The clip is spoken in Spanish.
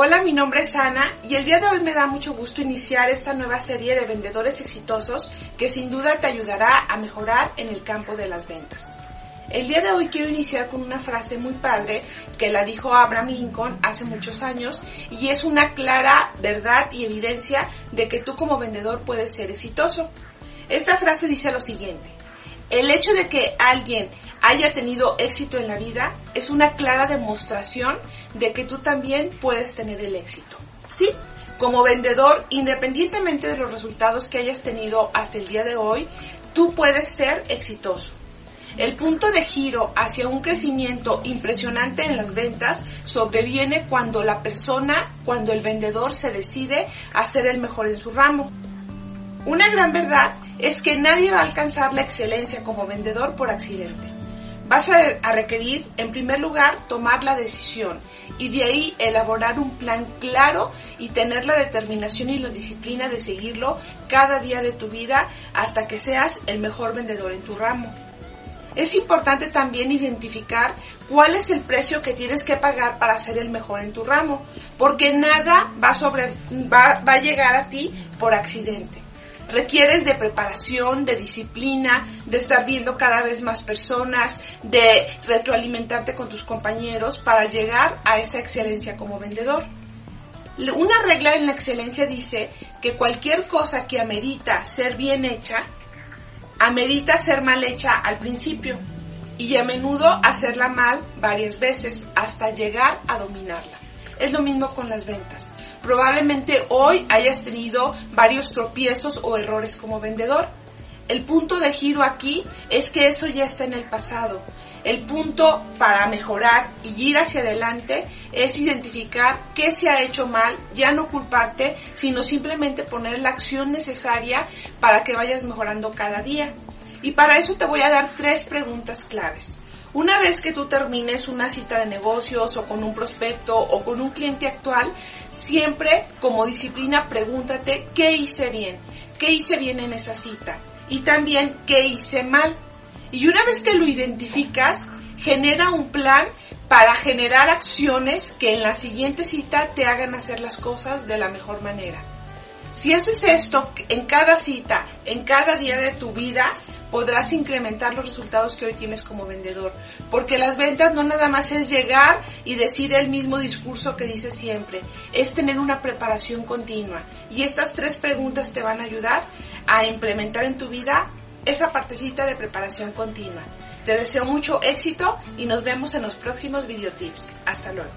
Hola, mi nombre es Ana y el día de hoy me da mucho gusto iniciar esta nueva serie de vendedores exitosos que sin duda te ayudará a mejorar en el campo de las ventas. El día de hoy quiero iniciar con una frase muy padre que la dijo Abraham Lincoln hace muchos años y es una clara verdad y evidencia de que tú como vendedor puedes ser exitoso. Esta frase dice lo siguiente, el hecho de que alguien haya tenido éxito en la vida es una clara demostración de que tú también puedes tener el éxito. Sí, como vendedor, independientemente de los resultados que hayas tenido hasta el día de hoy, tú puedes ser exitoso. El punto de giro hacia un crecimiento impresionante en las ventas sobreviene cuando la persona, cuando el vendedor se decide a ser el mejor en su ramo. Una gran verdad es que nadie va a alcanzar la excelencia como vendedor por accidente. Vas a, requerir, en primer lugar, tomar la decisión y de ahí elaborar un plan claro y tener la determinación y la disciplina de seguirlo cada día de tu vida hasta que seas el mejor vendedor en tu ramo. Es importante también identificar cuál es el precio que tienes que pagar para ser el mejor en tu ramo, porque nada va, a llegar a ti por accidente. Requieres de preparación, de disciplina, de estar viendo cada vez más personas, de retroalimentarte con tus compañeros para llegar a esa excelencia como vendedor. Una regla en la excelencia dice que cualquier cosa que amerita ser bien hecha, amerita ser mal hecha al principio y a menudo hacerla mal varias veces hasta llegar a dominarla. Es lo mismo con las ventas. Probablemente hoy hayas tenido varios tropiezos o errores como vendedor. El punto de giro aquí es que eso ya está en el pasado. El punto para mejorar y ir hacia adelante es identificar qué se ha hecho mal, ya no culparte, sino simplemente poner la acción necesaria para que vayas mejorando cada día. Y para eso te voy a dar tres preguntas claves. Una vez que tú termines una cita de negocios o con un prospecto o con un cliente actual, siempre como disciplina pregúntate qué hice bien, qué hice bien en esa cita y también qué hice mal. Y una vez que lo identificas, genera un plan para generar acciones que en la siguiente cita te hagan hacer las cosas de la mejor manera. Si haces esto en cada cita, en cada día de tu vida, podrás incrementar los resultados que hoy tienes como vendedor. Porque las ventas no nada más es llegar y decir el mismo discurso que dices siempre, es tener una preparación continua. Y estas tres preguntas te van a ayudar a implementar en tu vida esa partecita de preparación continua. Te deseo mucho éxito y nos vemos en los próximos videotips. Hasta luego.